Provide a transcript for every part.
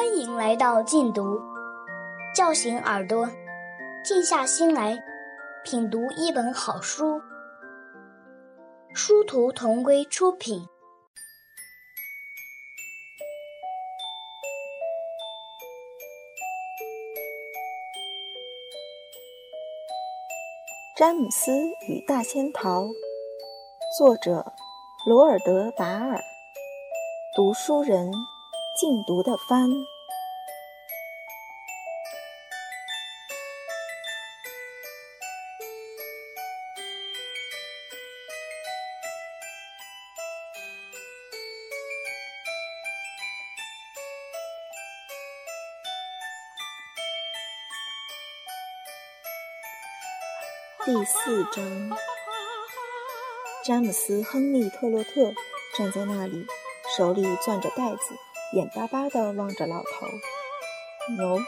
欢迎来到静读，叫醒耳朵，静下心来品读一本好书。殊途同归出品。詹姆斯与大仙桃，作者罗尔德·达尔，读书人静读的帆。第四章，詹姆斯·亨利·特洛特站在那里，手里攥着袋子，眼巴巴地望着老头。喏，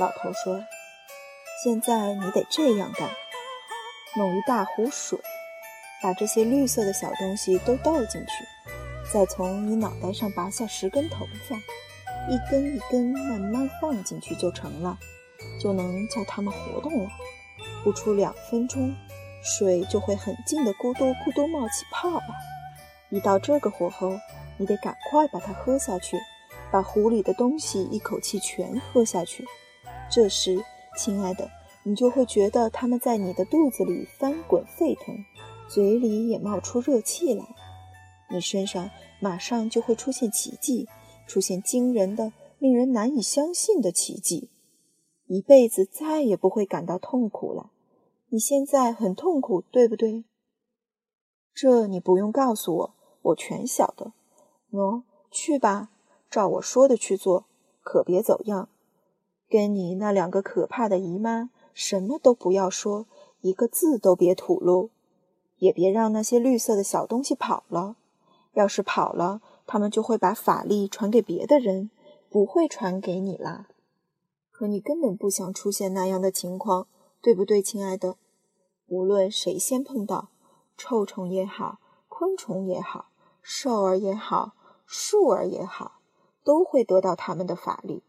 老头说：“现在你得这样干，弄一大壶水，把这些绿色的小东西都倒进去，再从你脑袋上拔下十根头发，一根一根慢慢放进去就成了，就能叫它们活动了。”不出两分钟，水就会很近的咕嘟咕嘟冒起泡来。一到这个火候，你得赶快把它喝下去，把壶里的东西一口气全喝下去。这时，亲爱的，你就会觉得它们在你的肚子里翻滚沸腾，嘴里也冒出热气来。你身上马上就会出现奇迹，出现惊人的、令人难以相信的奇迹，一辈子再也不会感到痛苦了。你现在很痛苦，对不对？这你不用告诉我，我全晓得。喏，去吧，照我说的去做，可别走样。跟你那两个可怕的姨妈什么都不要说，一个字都别吐露，也别让那些绿色的小东西跑了。要是跑了，他们就会把法力传给别的人，不会传给你啦。可你根本不想出现那样的情况，对不对，亲爱的？无论谁先碰到，臭虫也好，昆虫也好，兽儿也好，树儿也好，都会得到他们的法力。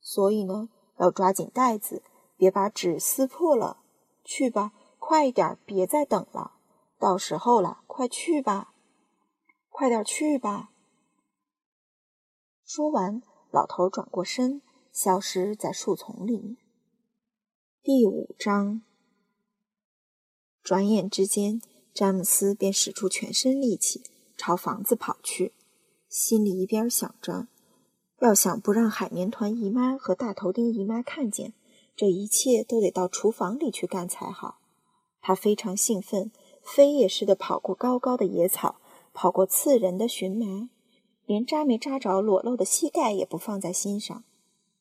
所以呢，要抓紧袋子，别把纸撕破了。去吧，快一点，别再等了，到时候了，快去吧，快点去吧。说完，老头转过身，消失在树丛里面。第五章。转眼之间，詹姆斯便使出全身力气朝房子跑去，心里一边想着，要想不让海绵团姨妈和大头钉姨妈看见，这一切都得到厨房里去干才好。他非常兴奋，飞也似的跑过高高的野草，跑过刺人的荨麻，连扎没扎着裸露的膝盖也不放在心上。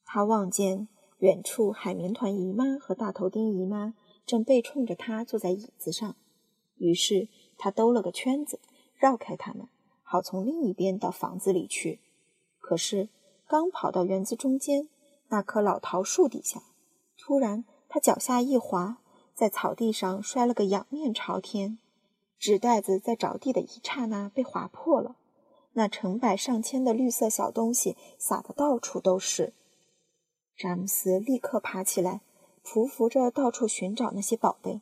他望见远处海绵团姨妈和大头钉姨妈。正背冲着他坐在椅子上，于是他兜了个圈子，绕开他们，好从另一边到房子里去。可是刚跑到园子中间那棵老桃树底下，突然他脚下一滑，在草地上摔了个仰面朝天。纸袋子在着地的一刹那被划破了，那成百上千的绿色小东西撒得到处都是。詹姆斯立刻爬起来。匍匐着到处寻找那些宝贝，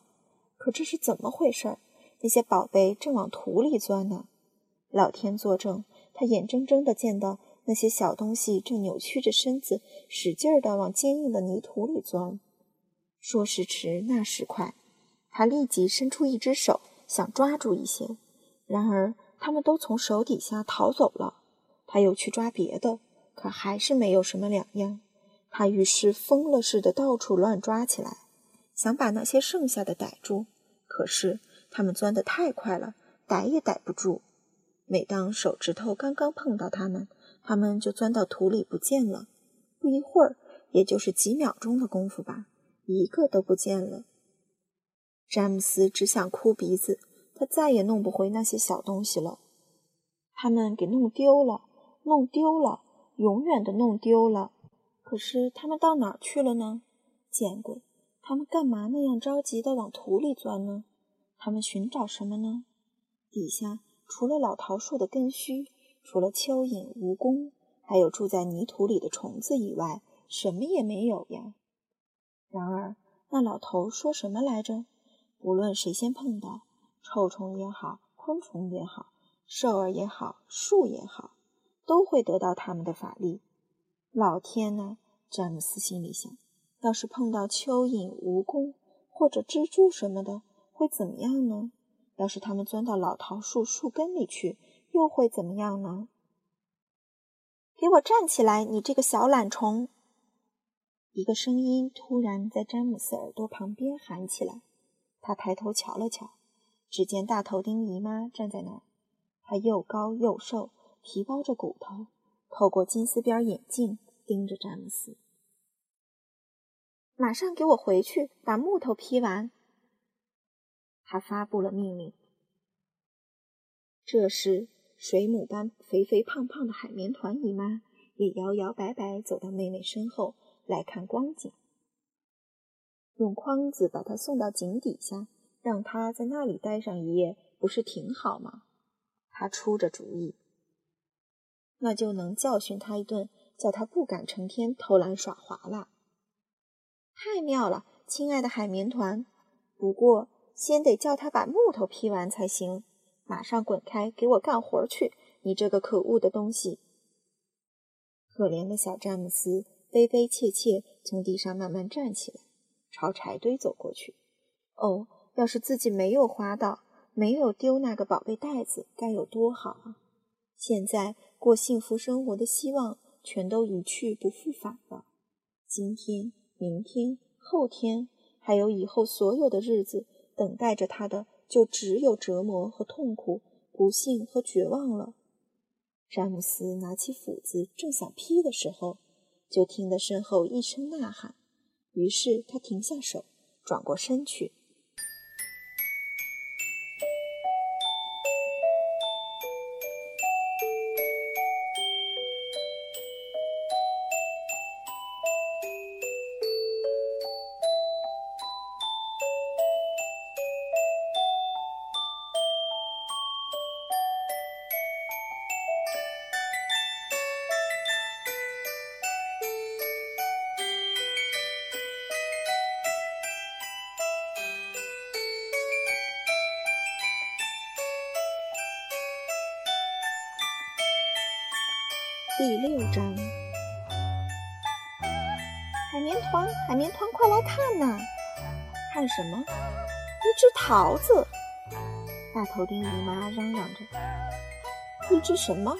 可这是怎么回事？那些宝贝正往土里钻呢！老天作证，他眼睁睁地见到那些小东西正扭曲着身子，使劲地往坚硬的泥土里钻。说时迟，那时快，他立即伸出一只手，想抓住一些，然而他们都从手底下逃走了。他又去抓别的，可还是没有什么两样。他于是疯了似的到处乱抓起来，想把那些剩下的逮住。可是他们钻得太快了，逮也逮不住。每当手指头刚刚碰到它们，它们就钻到土里不见了。不一会儿，也就是几秒钟的功夫吧，一个都不见了。詹姆斯只想哭鼻子，他再也弄不回那些小东西了。他们给弄丢了，弄丢了，永远的弄丢了。可是他们到哪儿去了呢？见鬼！他们干嘛那样着急地往土里钻呢？他们寻找什么呢？底下除了老桃树的根须，除了蚯蚓、蜈蚣，还有住在泥土里的虫子以外，什么也没有呀。然而，那老头说什么来着？不论谁先碰到，臭虫也好，昆虫也好，兽儿也好，树也好，都会得到他们的法力。老天呐！詹姆斯心里想，要是碰到蚯蚓、蜈蚣或者蜘蛛什么的，会怎么样呢？要是他们钻到老桃树树根里去，又会怎么样呢？给我站起来，你这个小懒虫！一个声音突然在詹姆斯耳朵旁边喊起来。他抬头瞧了瞧，只见大头钉姨妈站在那儿。她又高又瘦，皮包着骨头，透过金丝边眼镜盯着詹姆斯。马上给我回去，把木头劈完。他发布了命令。这时，水母般肥肥胖胖的海绵团姨妈也摇摇摆摆走到妹妹身后来看光景。用筐子把她送到井底下，让她在那里待上一夜，不是挺好吗？他出着主意，那就能教训他一顿，叫他不敢成天偷懒耍滑了。太妙了，亲爱的海绵团！不过。先得叫他把木头劈完才行。马上滚开，给我干活去！你这个可恶的东西！可怜的小詹姆斯悲悲切切从地上慢慢站起来，朝柴堆走过去。哦，要是自己没有滑倒，没有丢那个宝贝袋子，该有多好啊！现在过幸福生活的希望全都一去不复返了。今天、明天、后天，还有以后所有的日子。等待着他的就只有折磨和痛苦、不幸和绝望了。詹姆斯拿起斧子，正想劈的时候，就听得身后一声呐喊，于是他停下手，转过身去。第六章，海绵团，海绵团，快来看呐！看什么？一只桃子！大头钉姨妈嚷嚷着：“一只什么？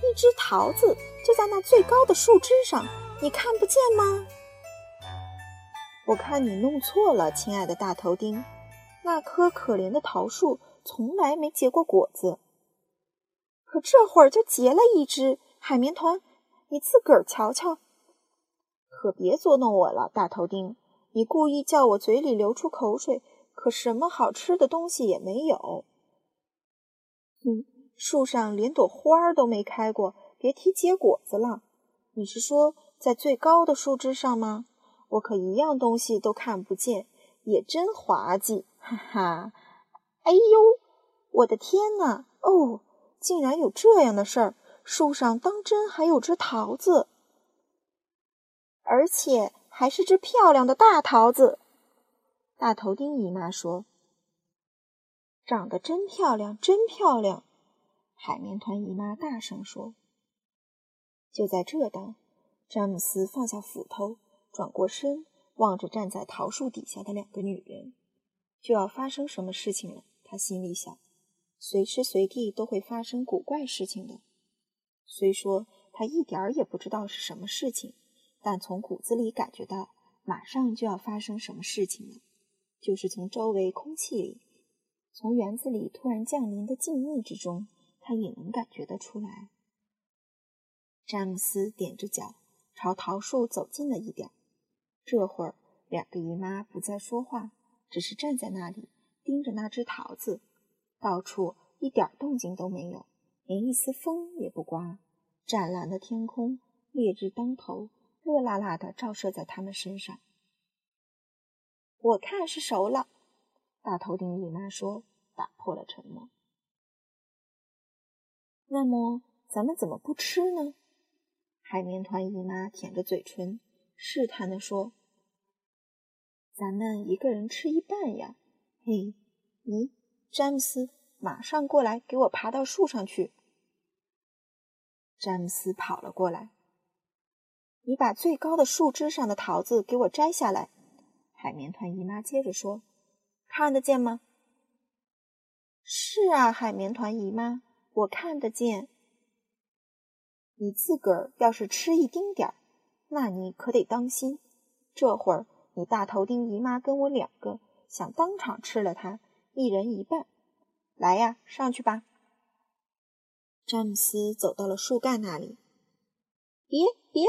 一只桃子，就在那最高的树枝上，你看不见吗？”我看你弄错了，亲爱的大头钉，那棵可怜的桃树从来没结过果子，可这会儿就结了一只。海绵团，你自个儿瞧瞧，可别捉弄我了，大头钉！你故意叫我嘴里流出口水，可什么好吃的东西也没有。哼，树上连朵花都没开过，别提结果子了。你是说在最高的树枝上吗？我可一样东西都看不见，也真滑稽！哈哈！哎呦，我的天哪！哦，竟然有这样的事儿！树上当真还有只桃子，而且还是只漂亮的大桃子。大头钉姨妈说：“长得真漂亮，真漂亮。”海绵团姨妈大声说。就在这当，詹姆斯放下斧头，转过身，望着站在桃树底下的两个女人，就要发生什么事情了。他心里想：随时随地都会发生古怪事情的。虽说他一点儿也不知道是什么事情，但从骨子里感觉到马上就要发生什么事情了。就是从周围空气里，从园子里突然降临的静谧之中，他也能感觉得出来。詹姆斯踮着脚朝桃树走近了一点。这会儿，两个姨妈不再说话，只是站在那里盯着那只桃子，到处一点动静都没有。连一丝风也不刮，湛蓝的天空，烈日当头，热辣辣的照射在他们身上。我看是熟了，大头顶姨妈说，打破了沉默。那么咱们怎么不吃呢？海绵团姨妈舔着嘴唇，试探地说：“咱们一个人吃一半呀。”嘿，你，詹姆斯，马上过来，给我爬到树上去。詹姆斯跑了过来。你把最高的树枝上的桃子给我摘下来。海绵团姨妈接着说：“看得见吗？”“是啊，海绵团姨妈，我看得见。”“你自个儿要是吃一丁点儿，那你可得当心。这会儿你大头丁姨妈跟我两个想当场吃了它，一人一半。来呀，上去吧。”詹姆斯走到了树干那里。“别别！”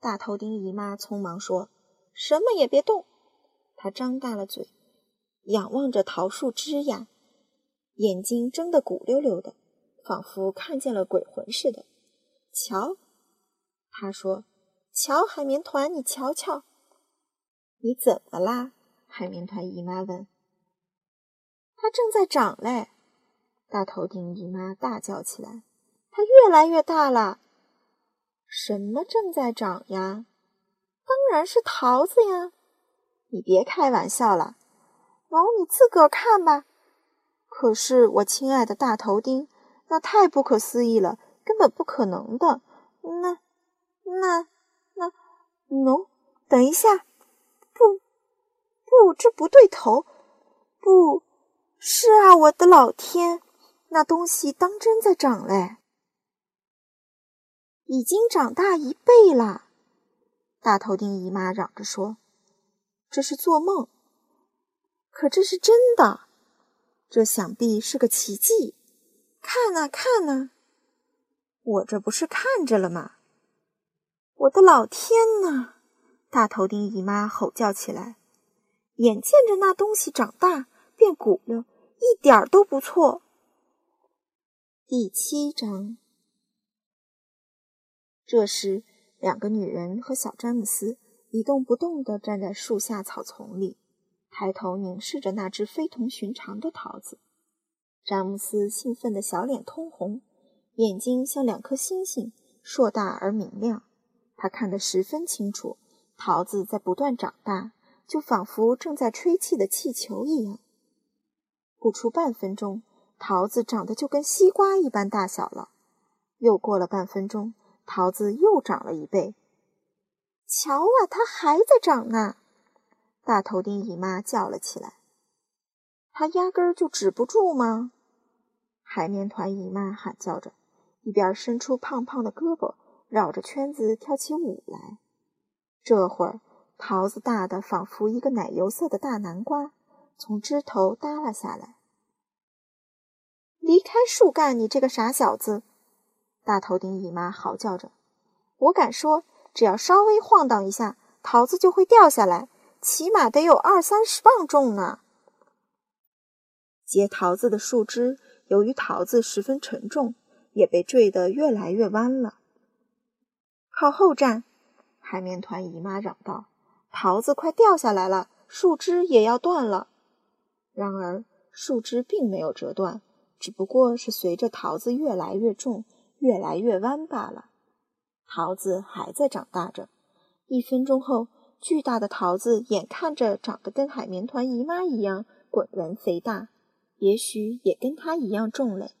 大头丁姨妈匆忙说：“什么也别动。”她张大了嘴，仰望着桃树枝桠，眼睛睁得鼓溜溜的，仿佛看见了鬼魂似的。瞧，她说：“瞧，海绵团，你瞧瞧，你怎么啦？”海绵团姨妈问。“它正在长嘞！”大头丁姨妈大叫起来：“它越来越大了！什么正在长呀？当然是桃子呀！你别开玩笑了，哦，你自个儿看吧。可是我亲爱的大头丁，那太不可思议了，根本不可能的。那、那、那，no，等一下，不，不，这不对头，不是啊，我的老天！那东西当真在长嘞，已经长大一倍了。大头丁姨妈嚷着说：“这是做梦，可这是真的。这想必是个奇迹。看呐，看呐，我这不是看着了吗？我的老天呐！”大头丁姨妈吼叫起来：“眼见着那东西长大变鼓溜，一点儿都不错。”第七章。这时，两个女人和小詹姆斯一动不动地站在树下草丛里，抬头凝视着那只非同寻常的桃子。詹姆斯兴奋的小脸通红，眼睛像两颗星星，硕大而明亮。他看得十分清楚，桃子在不断长大，就仿佛正在吹气的气球一样。不出半分钟。桃子长得就跟西瓜一般大小了。又过了半分钟，桃子又长了一倍。瞧啊，它还在长呢！大头丁姨妈叫了起来。它压根儿就止不住吗？海绵团姨妈喊叫着，一边伸出胖胖的胳膊，绕着圈子跳起舞来。这会儿，桃子大的仿佛一个奶油色的大南瓜，从枝头耷拉下来。离开树干，你这个傻小子！大头顶姨妈嚎叫着：“我敢说，只要稍微晃荡一下，桃子就会掉下来，起码得有二三十磅重呢。”结桃子的树枝由于桃子十分沉重，也被坠得越来越弯了。靠后站！海绵团姨妈嚷道：“桃子快掉下来了，树枝也要断了。”然而，树枝并没有折断。只不过是随着桃子越来越重、越来越弯罢了。桃子还在长大着。一分钟后，巨大的桃子眼看着长得跟海绵团姨妈一样滚圆肥大，也许也跟它一样重嘞。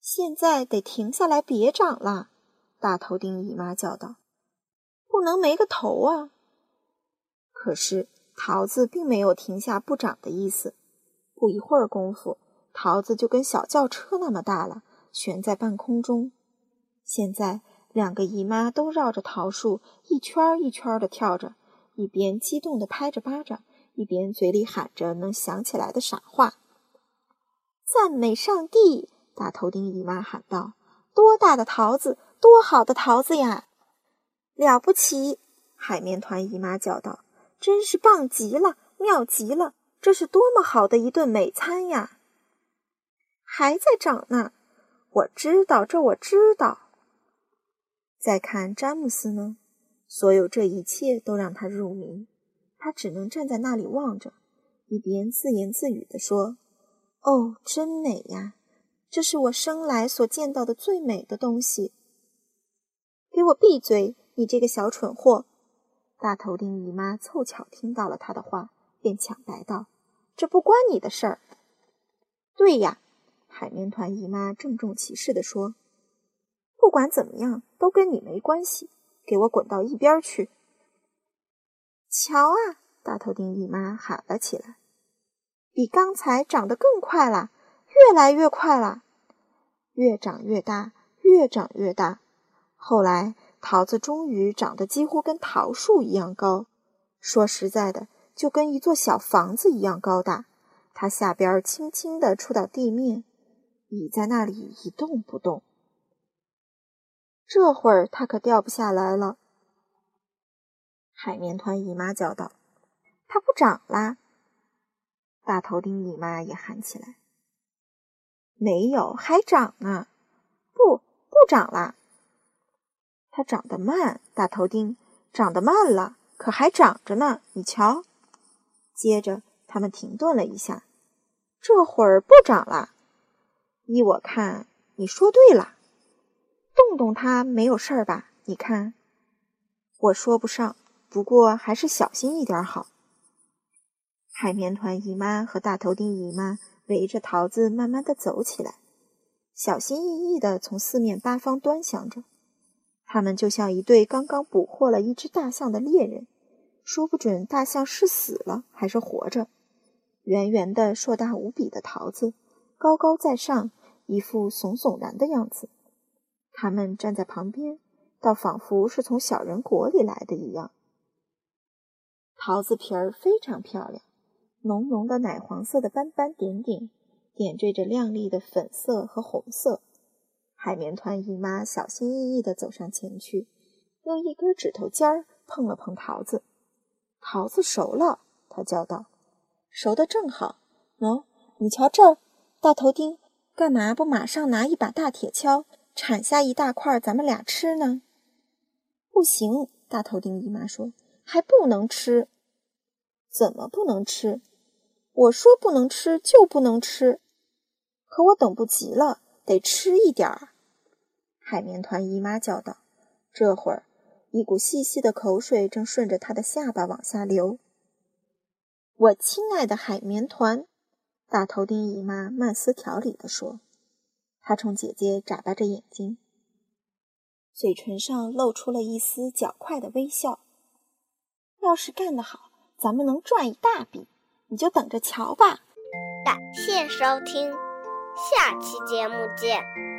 现在得停下来，别长了！大头丁姨妈叫道：“不能没个头啊！”可是桃子并没有停下不长的意思。不一会儿功夫，桃子就跟小轿车那么大了，悬在半空中。现在，两个姨妈都绕着桃树一圈一圈的跳着，一边激动地拍着巴掌，一边嘴里喊着能想起来的傻话：“赞美上帝！”大头丁姨妈喊道：“多大的桃子，多好的桃子呀！了不起！”海绵团姨妈叫道：“真是棒极了，妙极了！”这是多么好的一顿美餐呀！还在长呢，我知道，这我知道。再看詹姆斯呢，所有这一切都让他入迷，他只能站在那里望着，一边自言自语地说：“哦，真美呀！这是我生来所见到的最美的东西。给我闭嘴！你这个小蠢货！”大头钉姨妈凑巧听到了他的话，便抢白道：“这不关你的事儿。”对呀，海绵团姨妈郑重其事地说：“不管怎么样，都跟你没关系，给我滚到一边去！”瞧啊！大头钉姨妈喊了起来：“比刚才长得更快了，越来越快了，越长越大，越长越大。后来……”桃子终于长得几乎跟桃树一样高，说实在的，就跟一座小房子一样高大。它下边轻轻地触到地面，倚在那里一动不动。这会儿它可掉不下来了。海绵团姨妈叫道：“它不长啦！”大头钉姨妈也喊起来：“没有，还长呢！不，不长啦！”它长得慢，大头钉长得慢了，可还长着呢。你瞧。接着，他们停顿了一下，这会儿不长了。依我看，你说对了，动动它没有事儿吧？你看，我说不上，不过还是小心一点好。海绵团姨妈和大头钉姨妈围着桃子慢慢的走起来，小心翼翼的从四面八方端详着。他们就像一对刚刚捕获了一只大象的猎人，说不准大象是死了还是活着。圆圆的、硕大无比的桃子，高高在上，一副怂怂然的样子。他们站在旁边，倒仿佛是从小人国里来的一样。桃子皮儿非常漂亮，浓浓的奶黄色的斑斑点点，点缀着亮丽的粉色和红色。海绵团姨妈小心翼翼地走上前去，用一根指头尖儿碰了碰桃子。桃子熟了，她叫道：“熟的正好。喏，你瞧这儿，大头钉，干嘛不马上拿一把大铁锹铲下一大块，咱们俩吃呢？”不行，大头钉姨妈说：“还不能吃。”“怎么不能吃？”“我说不能吃就不能吃。”“可我等不及了，得吃一点儿。”海绵团姨妈叫道：“这会儿，一股细细的口水正顺着她的下巴往下流。”我亲爱的海绵团，大头钉姨妈慢思条理地说：“她冲姐姐眨巴着眼睛，嘴唇上露出了一丝狡快的微笑。要是干得好，咱们能赚一大笔，你就等着瞧吧。”感谢收听，下期节目见。